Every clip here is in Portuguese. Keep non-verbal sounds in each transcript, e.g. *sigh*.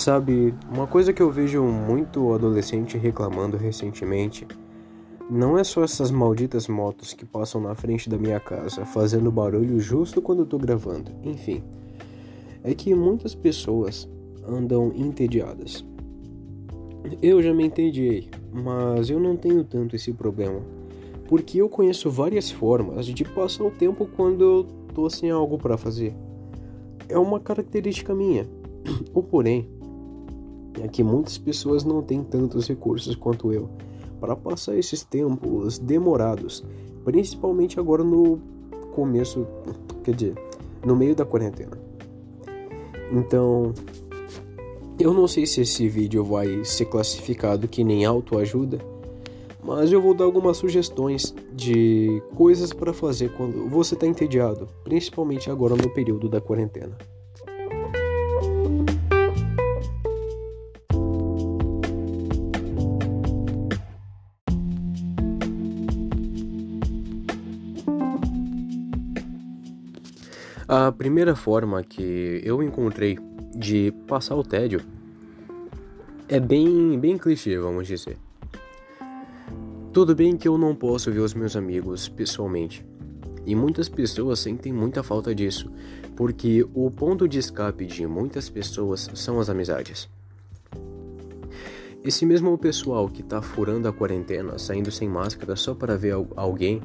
Sabe, uma coisa que eu vejo muito adolescente reclamando recentemente não é só essas malditas motos que passam na frente da minha casa fazendo barulho justo quando eu tô gravando. Enfim, é que muitas pessoas andam entediadas. Eu já me entediei, mas eu não tenho tanto esse problema, porque eu conheço várias formas de passar o tempo quando eu tô sem algo para fazer. É uma característica minha. *clears throat* O porém é que muitas pessoas não têm tantos recursos quanto eu para passar esses tempos demorados, principalmente agora no começo, quer dizer, no meio da quarentena. Então, eu não sei se esse vídeo vai ser classificado que nem autoajuda, mas eu vou dar algumas sugestões de coisas para fazer quando você está entediado, principalmente agora no período da quarentena. A primeira forma que eu encontrei de passar o tédio é bem, bem clichê, vamos dizer. Tudo bem que eu não posso ver os meus amigos pessoalmente, e muitas pessoas sentem muita falta disso, porque o ponto de escape de muitas pessoas são as amizades. Esse mesmo pessoal que tá furando a quarentena, saindo sem máscara só para ver alguém,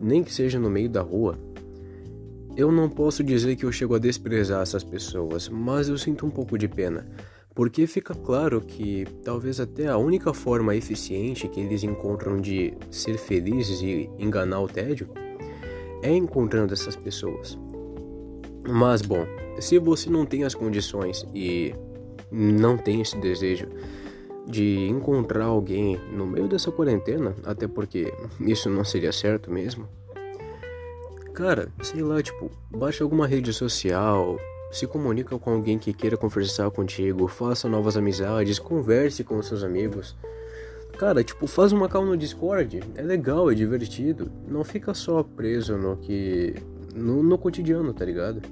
nem que seja no meio da rua, eu não posso dizer que eu chego a desprezar essas pessoas, mas eu sinto um pouco de pena, porque fica claro que talvez até a única forma eficiente que eles encontram de ser felizes e enganar o tédio é encontrando essas pessoas. Mas bom, se você não tem as condições e não tem esse desejo de encontrar alguém no meio dessa quarentena, até porque isso não seria certo mesmo, Cara, sei lá, tipo, baixa alguma rede social, se comunica com alguém que queira conversar contigo, faça novas amizades, converse com seus amigos. Cara, tipo, faz uma call no Discord, é legal, é divertido. Não fica só preso no que. no, no cotidiano, tá ligado?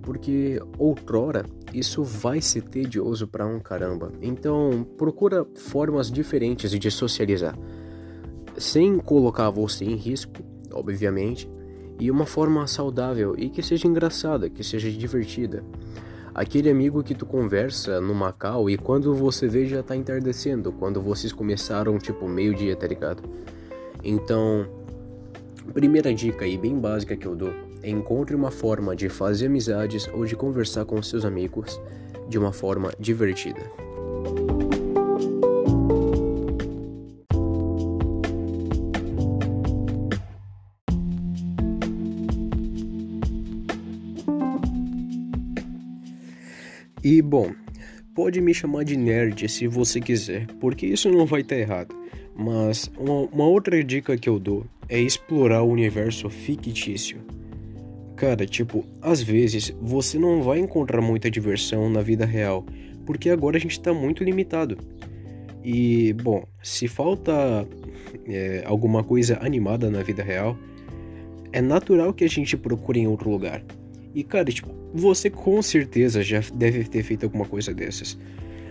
Porque outrora isso vai ser tedioso para um caramba. Então procura formas diferentes de socializar. Sem colocar você em risco, obviamente, e uma forma saudável e que seja engraçada, que seja divertida. Aquele amigo que tu conversa no Macau e quando você vê já tá entardecendo, quando vocês começaram tipo meio-dia, tá ligado? Então, primeira dica aí bem básica que eu dou é encontre uma forma de fazer amizades ou de conversar com seus amigos de uma forma divertida. E bom, pode me chamar de nerd se você quiser, porque isso não vai estar tá errado. Mas uma, uma outra dica que eu dou é explorar o universo fictício. Cara, tipo, às vezes você não vai encontrar muita diversão na vida real, porque agora a gente tá muito limitado. E, bom, se falta é, alguma coisa animada na vida real, é natural que a gente procure em outro lugar. E, cara, tipo, você com certeza já deve ter feito alguma coisa dessas.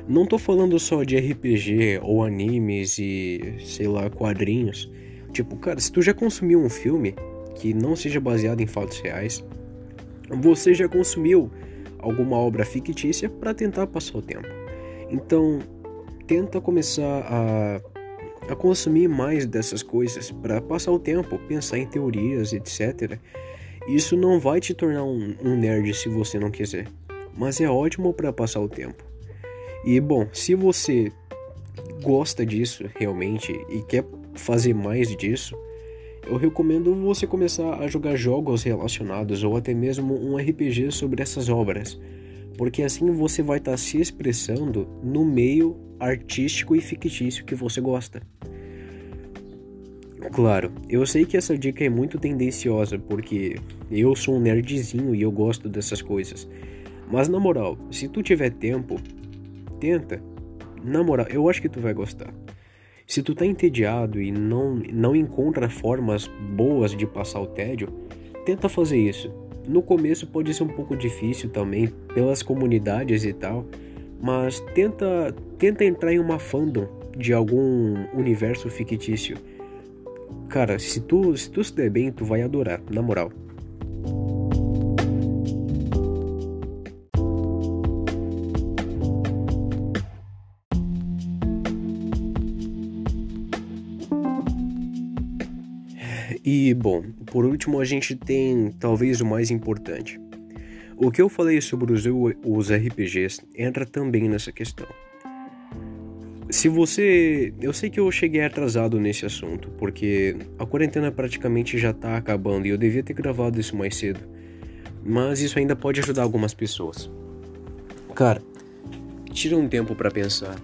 Não tô falando só de RPG ou animes e, sei lá, quadrinhos. Tipo, cara, se tu já consumiu um filme que não seja baseado em fatos reais, você já consumiu alguma obra fictícia para tentar passar o tempo. Então, tenta começar a, a consumir mais dessas coisas para passar o tempo, pensar em teorias, etc. Isso não vai te tornar um, um nerd se você não quiser, mas é ótimo para passar o tempo. E bom, se você gosta disso realmente e quer fazer mais disso, eu recomendo você começar a jogar jogos relacionados ou até mesmo um RPG sobre essas obras, porque assim você vai estar tá se expressando no meio artístico e fictício que você gosta. Claro, eu sei que essa dica é muito tendenciosa porque eu sou um nerdzinho e eu gosto dessas coisas. Mas na moral, se tu tiver tempo, tenta. Na moral, eu acho que tu vai gostar. Se tu tá entediado e não, não encontra formas boas de passar o tédio, tenta fazer isso. No começo pode ser um pouco difícil também, pelas comunidades e tal, mas tenta tenta entrar em uma fandom de algum universo fictício. Cara, se tu se tu se der bem, tu vai adorar, na moral. E bom, por último a gente tem talvez o mais importante. O que eu falei sobre os, os RPGs entra também nessa questão. Se você. Eu sei que eu cheguei atrasado nesse assunto, porque a quarentena praticamente já tá acabando e eu devia ter gravado isso mais cedo. Mas isso ainda pode ajudar algumas pessoas. Cara, tira um tempo para pensar.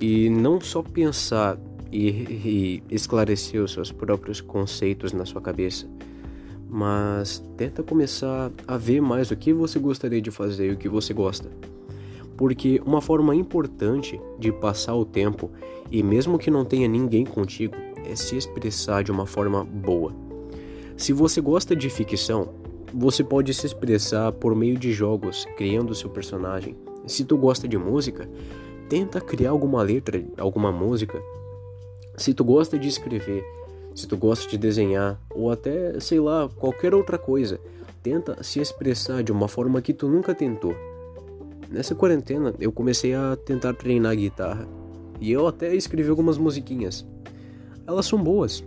E não só pensar e, e esclarecer os seus próprios conceitos na sua cabeça, mas tenta começar a ver mais o que você gostaria de fazer e o que você gosta. Porque uma forma importante de passar o tempo, e mesmo que não tenha ninguém contigo, é se expressar de uma forma boa. Se você gosta de ficção, você pode se expressar por meio de jogos, criando seu personagem. Se tu gosta de música, tenta criar alguma letra, alguma música se tu gosta de escrever, se tu gosta de desenhar ou até, sei lá, qualquer outra coisa, tenta se expressar de uma forma que tu nunca tentou. Nessa quarentena, eu comecei a tentar treinar guitarra e eu até escrevi algumas musiquinhas. Elas são boas,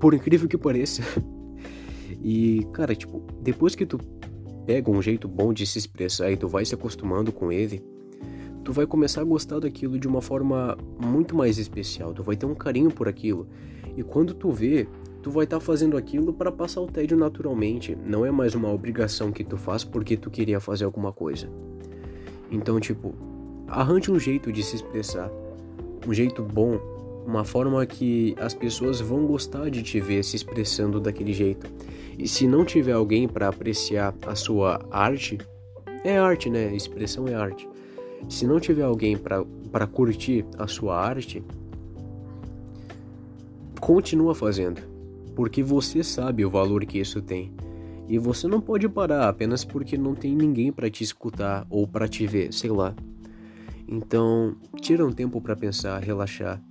por incrível que pareça. *laughs* E, cara, tipo, depois que tu pega um jeito bom de se expressar e tu vai se acostumando com ele, tu vai começar a gostar daquilo de uma forma muito mais especial, tu vai ter um carinho por aquilo. E quando tu vê, tu vai estar tá fazendo aquilo para passar o tédio naturalmente, não é mais uma obrigação que tu faz porque tu queria fazer alguma coisa. Então, tipo, arranje um jeito de se expressar, um jeito bom, uma forma que as pessoas vão gostar de te ver se expressando daquele jeito. E se não tiver alguém para apreciar a sua arte, é arte, né? Expressão é arte. Se não tiver alguém para curtir a sua arte, continua fazendo, porque você sabe o valor que isso tem. E você não pode parar apenas porque não tem ninguém para te escutar ou para te ver, sei lá. Então, tira um tempo para pensar, relaxar,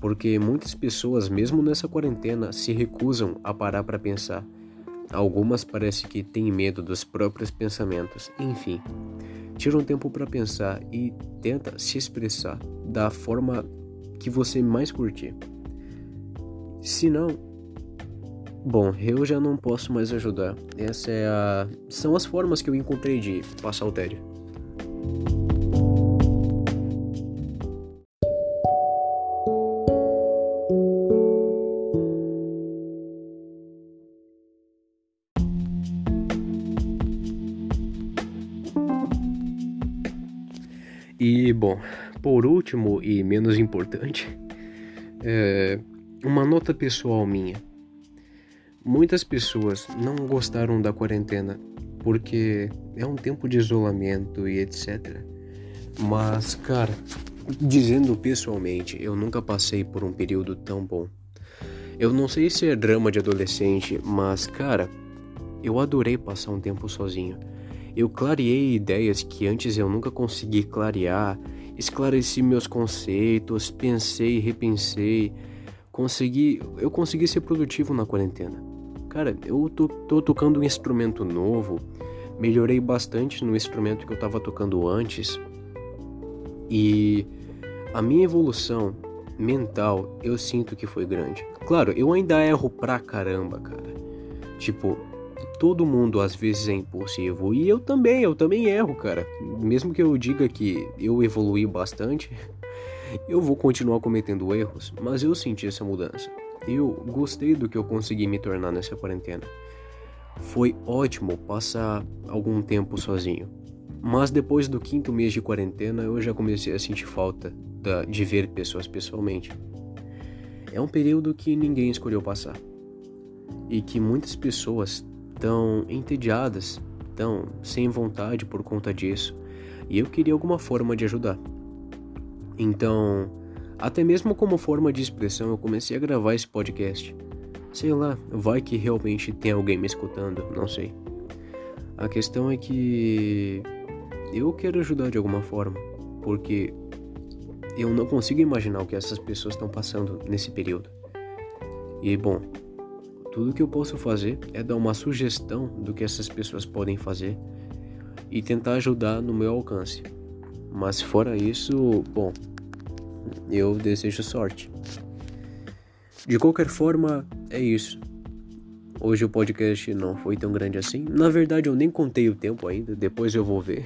porque muitas pessoas, mesmo nessa quarentena, se recusam a parar para pensar. Algumas parece que têm medo dos próprios pensamentos. Enfim, Tira um tempo para pensar e tenta se expressar da forma que você mais curtir. Se não, bom, eu já não posso mais ajudar. Essa é a são as formas que eu encontrei de passar o tédio. E bom, por último e menos importante, é uma nota pessoal minha. Muitas pessoas não gostaram da quarentena porque é um tempo de isolamento e etc. Mas, cara, dizendo pessoalmente, eu nunca passei por um período tão bom. Eu não sei se é drama de adolescente, mas, cara, eu adorei passar um tempo sozinho. Eu clareei ideias que antes eu nunca consegui clarear, esclareci meus conceitos, pensei, repensei, consegui, eu consegui ser produtivo na quarentena. Cara, eu tô, tô tocando um instrumento novo, melhorei bastante no instrumento que eu tava tocando antes. E a minha evolução mental eu sinto que foi grande. Claro, eu ainda erro pra caramba, cara. Tipo, todo mundo às vezes é impulsivo e eu também, eu também erro, cara. Mesmo que eu diga que eu evolui bastante, *laughs* eu vou continuar cometendo erros, mas eu senti essa mudança. Eu gostei do que eu consegui me tornar nessa quarentena. Foi ótimo passar algum tempo sozinho. Mas depois do quinto mês de quarentena, eu já comecei a sentir falta de ver pessoas pessoalmente. É um período que ninguém escolheu passar. E que muitas pessoas tão entediadas, tão sem vontade por conta disso, e eu queria alguma forma de ajudar. Então, até mesmo como forma de expressão, eu comecei a gravar esse podcast. Sei lá, vai que realmente tem alguém me escutando, não sei. A questão é que eu quero ajudar de alguma forma. porque eu não consigo imaginar o que essas pessoas estão passando nesse período. E bom, tudo que eu posso fazer é dar uma sugestão do que essas pessoas podem fazer e tentar ajudar no meu alcance. Mas fora isso, bom, eu desejo sorte. De qualquer forma, é isso. Hoje o podcast não foi tão grande assim. Na verdade, eu nem contei o tempo ainda, depois eu vou ver.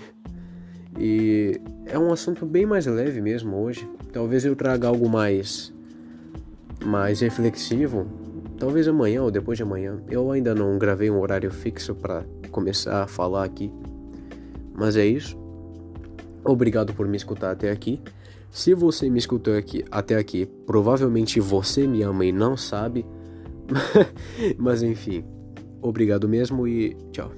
E é um assunto bem mais leve mesmo hoje. Talvez eu traga algo mais mais reflexivo, talvez amanhã ou depois de amanhã. Eu ainda não gravei um horário fixo para começar a falar aqui. Mas é isso. Obrigado por me escutar até aqui. Se você me escutou aqui até aqui, provavelmente você me ama e não sabe. *laughs* Mas enfim, obrigado mesmo e tchau.